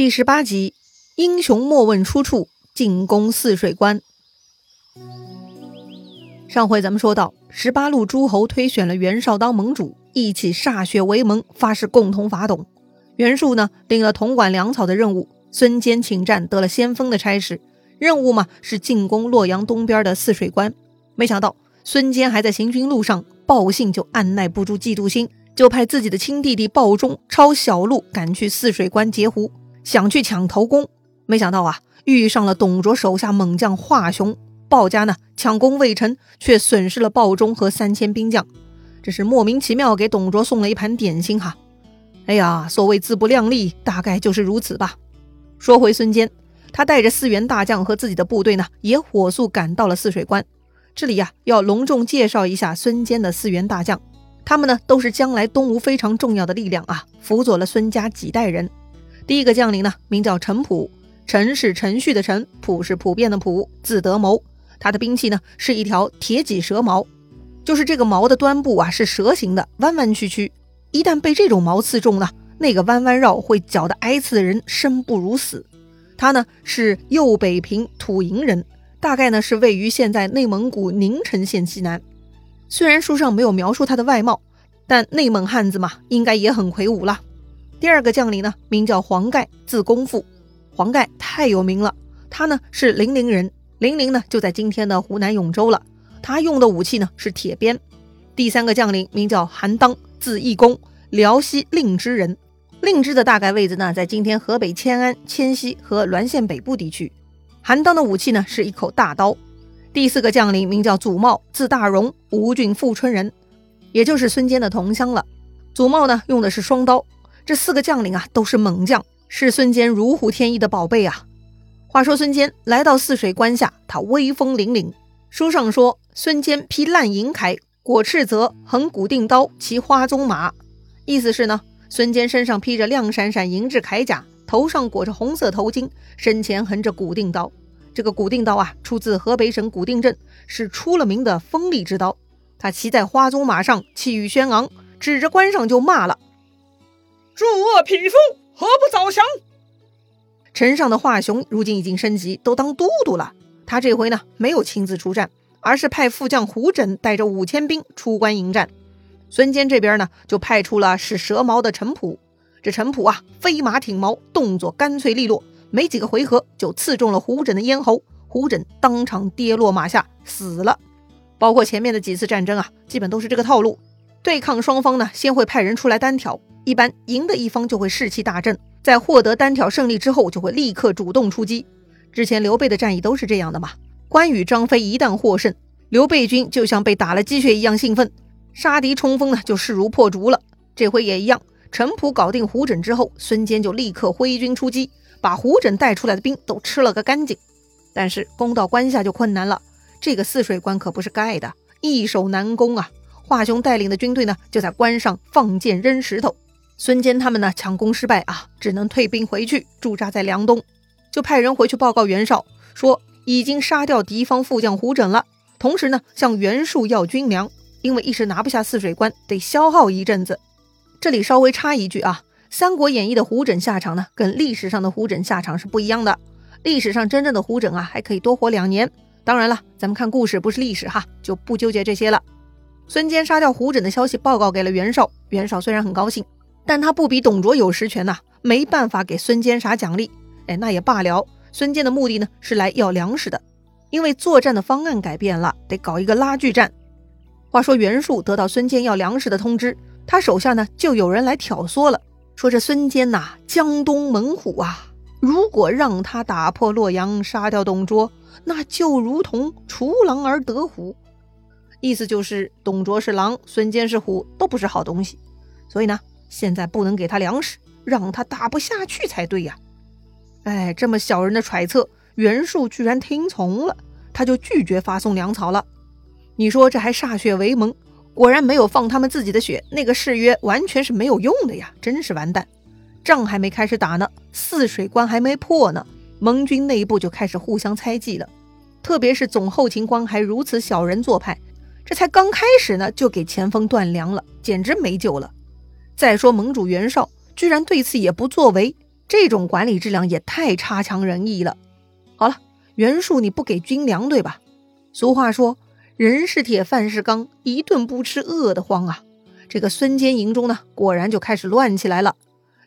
第十八集，英雄莫问出处，进攻泗水关。上回咱们说到，十八路诸侯推选了袁绍当盟主，一起歃血为盟，发誓共同伐董。袁术呢，领了统管粮草的任务，孙坚请战，得了先锋的差事，任务嘛是进攻洛阳东边的泗水关。没想到孙坚还在行军路上，报信就按耐不住嫉妒心，就派自己的亲弟弟鲍忠抄小路赶去泗水关截胡。想去抢头功，没想到啊，遇上了董卓手下猛将华雄。鲍家呢抢功未成，却损失了鲍忠和三千兵将，这是莫名其妙给董卓送了一盘点心哈。哎呀，所谓自不量力，大概就是如此吧。说回孙坚，他带着四员大将和自己的部队呢，也火速赶到了泗水关。这里呀，要隆重介绍一下孙坚的四员大将，他们呢都是将来东吴非常重要的力量啊，辅佐了孙家几代人。第一个将领呢，名叫陈普，陈是程序的陈，普是普遍的普，字德谋。他的兵器呢是一条铁戟蛇矛，就是这个矛的端部啊是蛇形的，弯弯曲曲。一旦被这种矛刺中呢，那个弯弯绕会搅得挨刺的人生不如死。他呢是右北平土营人，大概呢是位于现在内蒙古宁城县西南。虽然书上没有描述他的外貌，但内蒙汉子嘛，应该也很魁梧了。第二个将领呢，名叫黄盖，字公父。黄盖太有名了，他呢是零陵人，零陵呢就在今天的湖南永州了。他用的武器呢是铁鞭。第三个将领名叫韩当，字义公，辽西令枝人。令枝的大概位置呢在今天河北迁安、迁西和滦县北部地区。韩当的武器呢是一口大刀。第四个将领名叫祖茂，字大荣，吴郡富春人，也就是孙坚的同乡了。祖茂呢用的是双刀。这四个将领啊，都是猛将，是孙坚如虎添翼的宝贝啊。话说孙坚来到泗水关下，他威风凛凛。书上说，孙坚披烂银铠，裹赤泽，横古定刀，骑花鬃马。意思是呢，孙坚身上披着亮闪闪银质铠甲，头上裹着红色头巾，身前横着古定刀。这个古定刀啊，出自河北省古定镇，是出了名的锋利之刀。他骑在花鬃马上，气宇轩昂，指着关上就骂了。诸恶匹夫，何不早降？城上的华雄如今已经升级，都当都督了。他这回呢，没有亲自出战，而是派副将胡轸带着五千兵出关迎战。孙坚这边呢，就派出了使蛇矛的陈普。这陈普啊，飞马挺矛，动作干脆利落，没几个回合就刺中了胡轸的咽喉，胡轸当场跌落马下，死了。包括前面的几次战争啊，基本都是这个套路。对抗双方呢，先会派人出来单挑。一般赢的一方就会士气大振，在获得单挑胜利之后，就会立刻主动出击。之前刘备的战役都是这样的嘛。关羽、张飞一旦获胜，刘备军就像被打了鸡血一样兴奋，杀敌冲锋呢就势如破竹了。这回也一样，陈普搞定胡轸之后，孙坚就立刻挥军出击，把胡轸带出来的兵都吃了个干净。但是攻到关下就困难了，这个泗水关可不是盖的，易守难攻啊。华雄带领的军队呢，就在关上放箭扔石头。孙坚他们呢抢攻失败啊，只能退兵回去驻扎在梁东，就派人回去报告袁绍，说已经杀掉敌方副将胡轸了。同时呢，向袁术要军粮，因为一时拿不下泗水关，得消耗一阵子。这里稍微插一句啊，《三国演义》的胡轸下场呢，跟历史上的胡轸下场是不一样的。历史上真正的胡轸啊，还可以多活两年。当然了，咱们看故事不是历史哈，就不纠结这些了。孙坚杀掉胡轸的消息报告给了袁绍，袁绍虽然很高兴。但他不比董卓有实权呐，没办法给孙坚啥奖励。哎，那也罢了。孙坚的目的呢是来要粮食的，因为作战的方案改变了，得搞一个拉锯战。话说袁术得到孙坚要粮食的通知，他手下呢就有人来挑唆了，说这孙坚呐江东猛虎啊，如果让他打破洛阳，杀掉董卓，那就如同除狼而得虎。意思就是董卓是狼，孙坚是虎，都不是好东西。所以呢。现在不能给他粮食，让他打不下去才对呀！哎，这么小人的揣测，袁术居然听从了，他就拒绝发送粮草了。你说这还歃血为盟，果然没有放他们自己的血，那个誓约完全是没有用的呀！真是完蛋，仗还没开始打呢，泗水关还没破呢，盟军内部就开始互相猜忌了。特别是总后勤官还如此小人做派，这才刚开始呢，就给前锋断粮了，简直没救了。再说盟主袁绍居然对此也不作为，这种管理质量也太差强人意了。好了，袁术你不给军粮对吧？俗话说，人是铁，饭是钢，一顿不吃饿得慌啊。这个孙坚营中呢，果然就开始乱起来了。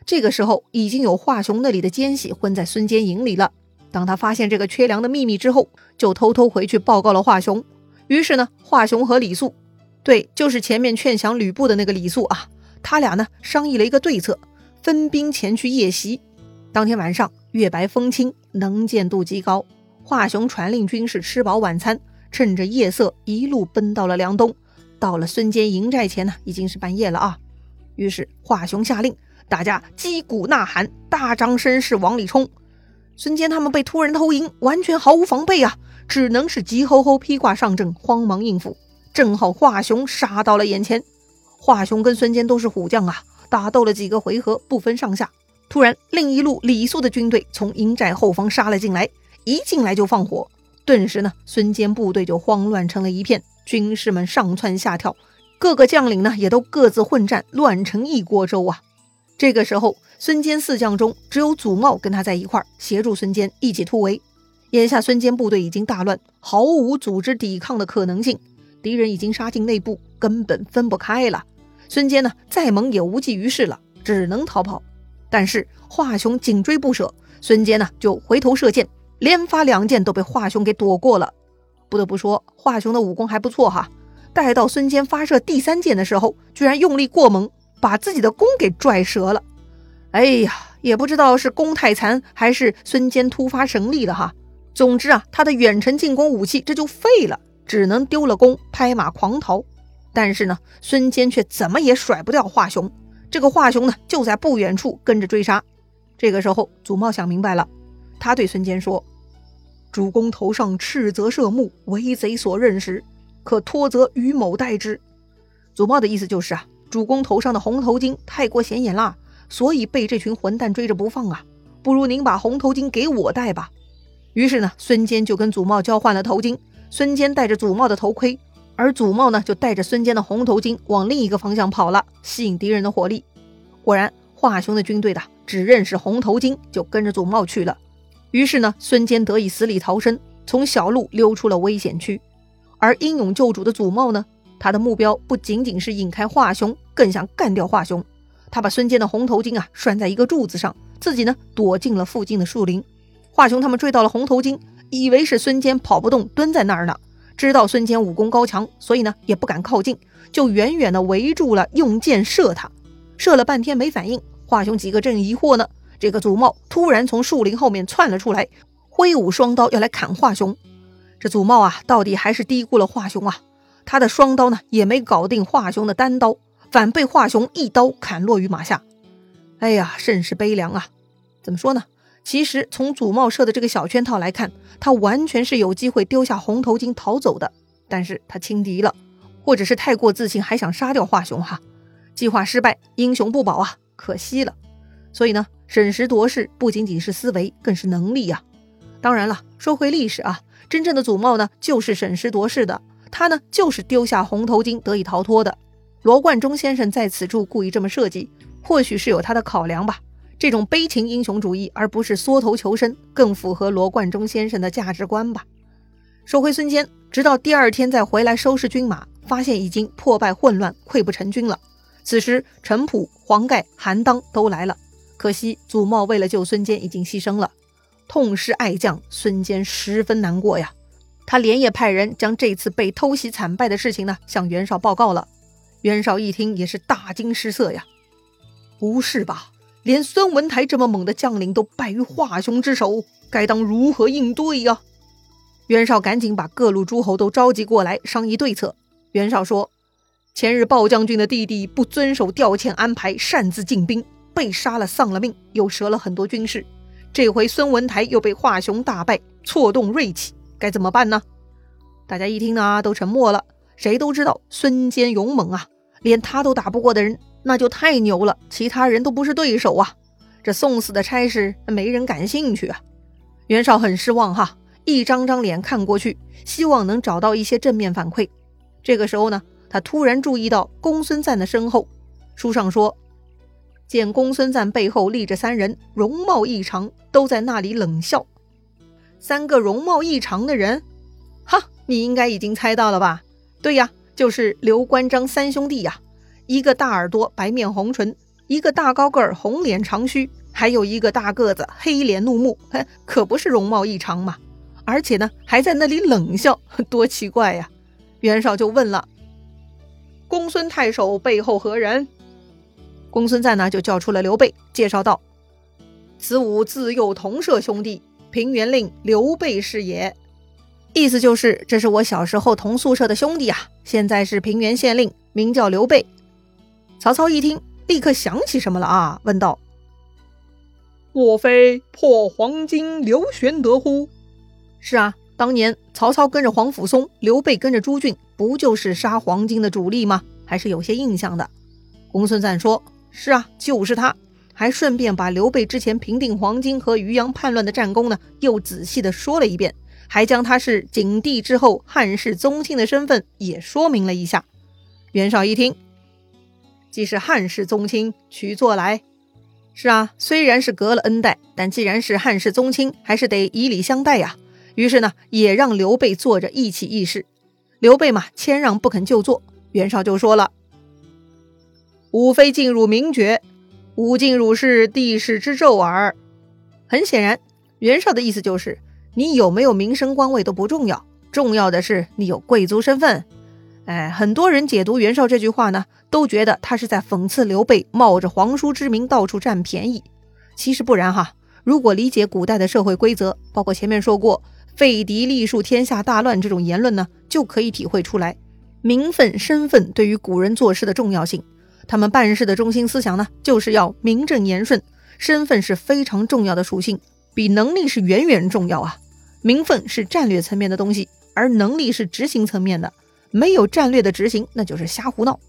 这个时候，已经有华雄那里的奸细混在孙坚营里了。当他发现这个缺粮的秘密之后，就偷偷回去报告了华雄。于是呢，华雄和李肃，对，就是前面劝降吕布的那个李肃啊，他俩呢商议了一个对策，分兵前去夜袭。当天晚上，月白风清，能见度极高。华雄传令军士吃饱晚餐，趁着夜色一路奔到了梁东。到了孙坚营寨前呢，已经是半夜了啊。于是华雄下令，大家击鼓呐喊，大张声势往里冲。孙坚他们被突然偷营，完全毫无防备啊，只能是急吼吼披挂上阵，慌忙应付。正好华雄杀到了眼前，华雄跟孙坚都是虎将啊，打斗了几个回合，不分上下。突然，另一路李肃的军队从营寨后方杀了进来，一进来就放火，顿时呢，孙坚部队就慌乱成了一片。军士们上蹿下跳，各个将领呢也都各自混战，乱成一锅粥啊！这个时候，孙坚四将中只有祖茂跟他在一块儿协助孙坚一起突围。眼下孙坚部队已经大乱，毫无组织抵抗的可能性，敌人已经杀进内部，根本分不开了。孙坚呢再猛也无济于事了，只能逃跑。但是华雄紧追不舍，孙坚呢就回头射箭，连发两箭都被华雄给躲过了。不得不说，华雄的武功还不错哈。待到孙坚发射第三箭的时候，居然用力过猛，把自己的弓给拽折了。哎呀，也不知道是弓太残，还是孙坚突发神力了哈。总之啊，他的远程进攻武器这就废了，只能丢了弓，拍马狂逃。但是呢，孙坚却怎么也甩不掉华雄。这个华雄呢，就在不远处跟着追杀。这个时候，祖茂想明白了，他对孙坚说。主公头上赤泽射目，为贼所认识，可托责于某代之。祖茂的意思就是啊，主公头上的红头巾太过显眼啦，所以被这群混蛋追着不放啊。不如您把红头巾给我戴吧。于是呢，孙坚就跟祖茂交换了头巾。孙坚戴着祖茂的头盔，而祖茂呢，就带着孙坚的红头巾往另一个方向跑了，吸引敌人的火力。果然，华雄的军队的只认识红头巾，就跟着祖茂去了。于是呢，孙坚得以死里逃生，从小路溜出了危险区。而英勇救主的祖茂呢，他的目标不仅仅是引开华雄，更想干掉华雄。他把孙坚的红头巾啊拴在一个柱子上，自己呢躲进了附近的树林。华雄他们追到了红头巾，以为是孙坚跑不动，蹲在那儿呢。知道孙坚武功高强，所以呢也不敢靠近，就远远的围住了，用箭射他。射了半天没反应，华雄几个正疑惑呢。这个祖茂突然从树林后面窜了出来，挥舞双刀要来砍华雄。这祖茂啊，到底还是低估了华雄啊！他的双刀呢，也没搞定华雄的单刀，反被华雄一刀砍落于马下。哎呀，甚是悲凉啊！怎么说呢？其实从祖茂设的这个小圈套来看，他完全是有机会丢下红头巾逃走的。但是他轻敌了，或者是太过自信，还想杀掉华雄哈。计划失败，英雄不保啊，可惜了。所以呢？审时度势不仅仅是思维，更是能力呀。当然了，说回历史啊，真正的祖茂呢，就是审时度势的。他呢，就是丢下红头巾得以逃脱的。罗贯中先生在此处故意这么设计，或许是有他的考量吧。这种悲情英雄主义，而不是缩头求生，更符合罗贯中先生的价值观吧。说回孙坚，直到第二天再回来收拾军马，发现已经破败混乱，溃不成军了。此时，陈普、黄盖、韩当都来了。可惜祖茂为了救孙坚已经牺牲了，痛失爱将，孙坚十分难过呀。他连夜派人将这次被偷袭惨败的事情呢向袁绍报告了。袁绍一听也是大惊失色呀，不是吧？连孙文台这么猛的将领都败于华雄之手，该当如何应对呀？袁绍赶紧把各路诸侯都召集过来商议对策。袁绍说：“前日鲍将军的弟弟不遵守调遣安排，擅自进兵。”被杀了，丧了命，又折了很多军士。这回孙文台又被华雄大败，错动锐气，该怎么办呢？大家一听呢，都沉默了。谁都知道孙坚勇猛啊，连他都打不过的人，那就太牛了。其他人都不是对手啊。这送死的差事，没人感兴趣啊。袁绍很失望哈，一张张脸看过去，希望能找到一些正面反馈。这个时候呢，他突然注意到公孙瓒的身后，书上说。见公孙瓒背后立着三人，容貌异常，都在那里冷笑。三个容貌异常的人，哈，你应该已经猜到了吧？对呀，就是刘关张三兄弟呀。一个大耳朵、白面红唇，一个大高个儿、红脸长须，还有一个大个子、黑脸怒目，嘿，可不是容貌异常嘛？而且呢，还在那里冷笑，多奇怪呀！袁绍就问了：“公孙太守背后何人？”公孙瓒呢，就叫出了刘备，介绍道：“此吾自幼同舍兄弟，平原令刘备是也。”意思就是，这是我小时候同宿舍的兄弟啊，现在是平原县令，名叫刘备。曹操一听，立刻想起什么了啊？问道：“莫非破黄巾刘玄德乎？”是啊，当年曹操跟着黄甫松，刘备跟着朱俊，不就是杀黄巾的主力吗？还是有些印象的。公孙瓒说：“是啊，就是他。”还顺便把刘备之前平定黄巾和渔阳叛乱的战功呢，又仔细的说了一遍，还将他是景帝之后汉室宗亲的身份也说明了一下。袁绍一听。既是汉室宗亲，取作来。是啊，虽然是隔了恩代，但既然是汉室宗亲，还是得以礼相待呀。于是呢，也让刘备坐着一起议事。刘备嘛，谦让不肯就坐。袁绍就说了：“吾非进入名爵，吾进入是帝室之胄耳。”很显然，袁绍的意思就是，你有没有名声官位都不重要，重要的是你有贵族身份。哎，很多人解读袁绍这句话呢，都觉得他是在讽刺刘备冒着皇叔之名到处占便宜。其实不然哈，如果理解古代的社会规则，包括前面说过“废嫡立庶，天下大乱”这种言论呢，就可以体会出来，名分、身份对于古人做事的重要性。他们办事的中心思想呢，就是要名正言顺。身份是非常重要的属性，比能力是远远重要啊。名分是战略层面的东西，而能力是执行层面的。没有战略的执行，那就是瞎胡闹，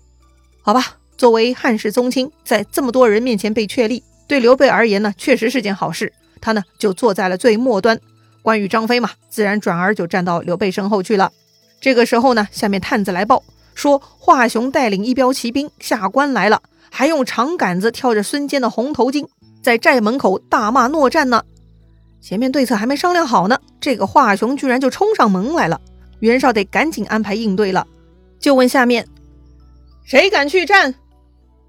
好吧？作为汉室宗亲，在这么多人面前被确立，对刘备而言呢，确实是件好事。他呢，就坐在了最末端。关羽、张飞嘛，自然转而就站到刘备身后去了。这个时候呢，下面探子来报说，华雄带领一彪骑兵下关来了，还用长杆子挑着孙坚的红头巾，在寨门口大骂诺战呢。前面对策还没商量好呢，这个华雄居然就冲上门来了。袁绍得赶紧安排应对了，就问下面谁敢去战？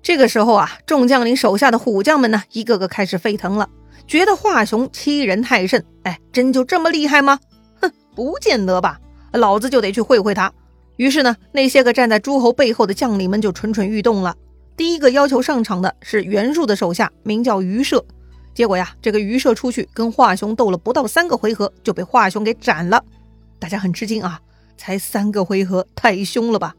这个时候啊，众将领手下的虎将们呢，一个个开始沸腾了，觉得华雄欺人太甚。哎，真就这么厉害吗？哼，不见得吧，老子就得去会会他。于是呢，那些个站在诸侯背后的将领们就蠢蠢欲动了。第一个要求上场的是袁术的手下，名叫于射。结果呀，这个于射出去跟华雄斗了不到三个回合，就被华雄给斩了。大家很吃惊啊，才三个回合，太凶了吧？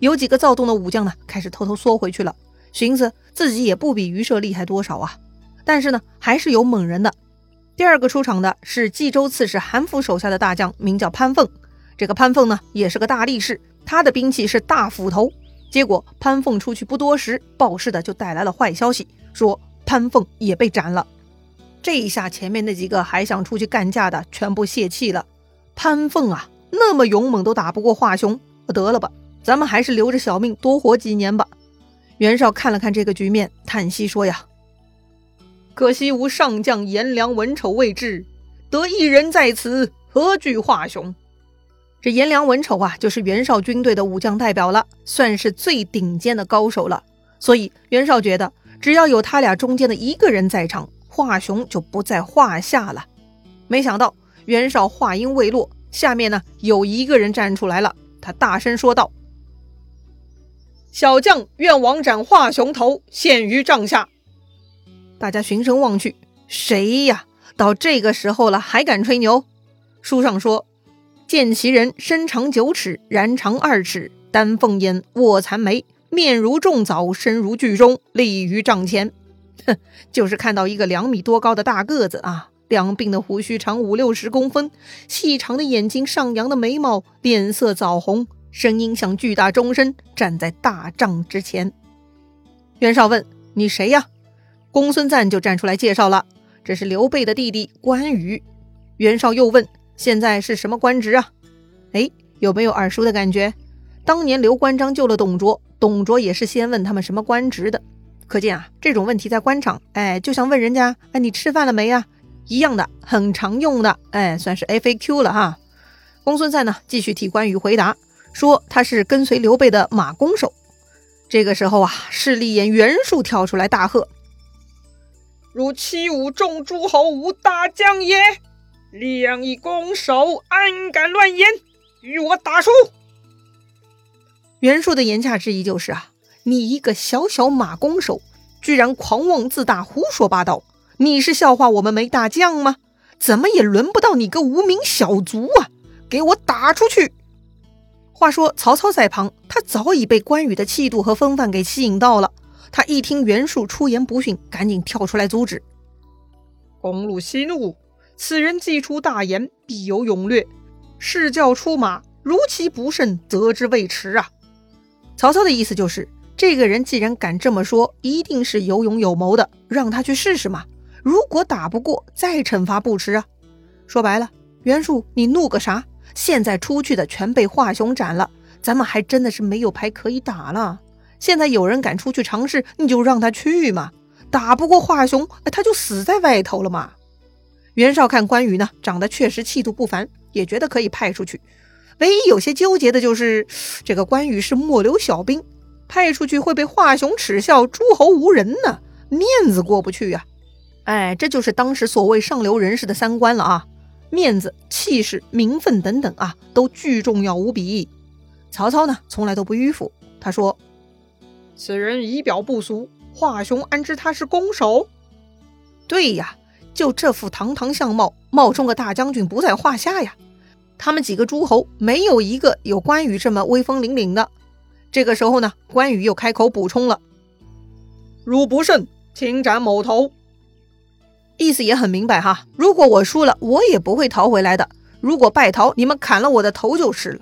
有几个躁动的武将呢，开始偷偷缩回去了，寻思自己也不比于射厉害多少啊。但是呢，还是有猛人的。第二个出场的是冀州刺史韩福手下的大将，名叫潘凤。这个潘凤呢，也是个大力士，他的兵器是大斧头。结果潘凤出去不多时，报事的就带来了坏消息，说潘凤也被斩了。这一下，前面那几个还想出去干架的，全部泄气了。潘凤啊，那么勇猛都打不过华雄，得了吧，咱们还是留着小命多活几年吧。袁绍看了看这个局面，叹息说：“呀，可惜无上将颜良文丑未至，得一人在此，何惧华雄？”这颜良文丑啊，就是袁绍军队的武将代表了，算是最顶尖的高手了。所以袁绍觉得，只要有他俩中间的一个人在场，华雄就不在话下了。没想到。袁绍话音未落，下面呢有一个人站出来了，他大声说道：“小将愿王斩华雄头，献于帐下。”大家循声望去，谁呀？到这个时候了还敢吹牛？书上说：“见其人身长九尺，髯长二尺，丹凤眼，卧蚕眉，面如重枣，身如巨钟，立于帐前。”哼，就是看到一个两米多高的大个子啊。两鬓的胡须长五六十公分，细长的眼睛，上扬的眉毛，脸色枣红，声音像巨大钟声，站在大帐之前。袁绍问：“你谁呀？”公孙瓒就站出来介绍了：“这是刘备的弟弟关羽。”袁绍又问：“现在是什么官职啊？”哎，有没有耳熟的感觉？当年刘关张救了董卓，董卓也是先问他们什么官职的。可见啊，这种问题在官场，哎，就像问人家，哎，你吃饭了没啊？一样的，很常用的，哎，算是 FAQ 了哈。公孙瓒呢，继续替关羽回答，说他是跟随刘备的马弓手。这个时候啊，势利眼袁术跳出来大喝：“如欺侮众诸侯，无大将也！两以弓手，安敢乱言？与我打出！”袁术的言下之意就是啊。你一个小小马弓手，居然狂妄自大、胡说八道！你是笑话我们没大将吗？怎么也轮不到你个无名小卒啊！给我打出去！话说曹操在旁，他早已被关羽的气度和风范给吸引到了。他一听袁术出言不逊，赶紧跳出来阻止。公路息怒，此人既出大言，必有勇略。试教出马，如其不慎，责之未迟啊！曹操的意思就是。这个人既然敢这么说，一定是有勇有谋的，让他去试试嘛。如果打不过，再惩罚不迟啊。说白了，袁术，你怒个啥？现在出去的全被华雄斩了，咱们还真的是没有牌可以打了。现在有人敢出去尝试，你就让他去嘛。打不过华雄，他就死在外头了嘛。袁绍看关羽呢，长得确实气度不凡，也觉得可以派出去。唯一有些纠结的就是，这个关羽是末流小兵。派出去会被华雄耻笑，诸侯无人呢，面子过不去呀。哎，这就是当时所谓上流人士的三观了啊，面子、气势、名分等等啊，都巨重要无比。曹操呢，从来都不迂腐。他说：“此人仪表不俗，华雄安知他是弓手？对呀，就这副堂堂相貌，冒充个大将军不在话下呀。他们几个诸侯，没有一个有关羽这么威风凛凛的。”这个时候呢，关羽又开口补充了：“汝不胜，请斩某头。”意思也很明白哈，如果我输了，我也不会逃回来的；如果败逃，你们砍了我的头就是了。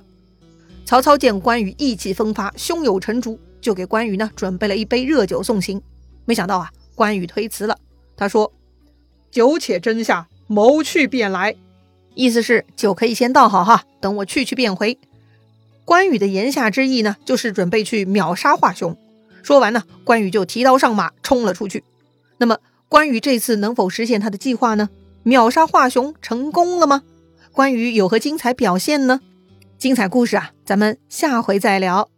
曹操见关羽意气风发，胸有成竹，就给关羽呢准备了一杯热酒送行。没想到啊，关羽推辞了，他说：“酒且斟下，谋去便来。”意思是酒可以先倒好哈，等我去去便回。关羽的言下之意呢，就是准备去秒杀华雄。说完呢，关羽就提刀上马，冲了出去。那么，关羽这次能否实现他的计划呢？秒杀华雄成功了吗？关羽有何精彩表现呢？精彩故事啊，咱们下回再聊。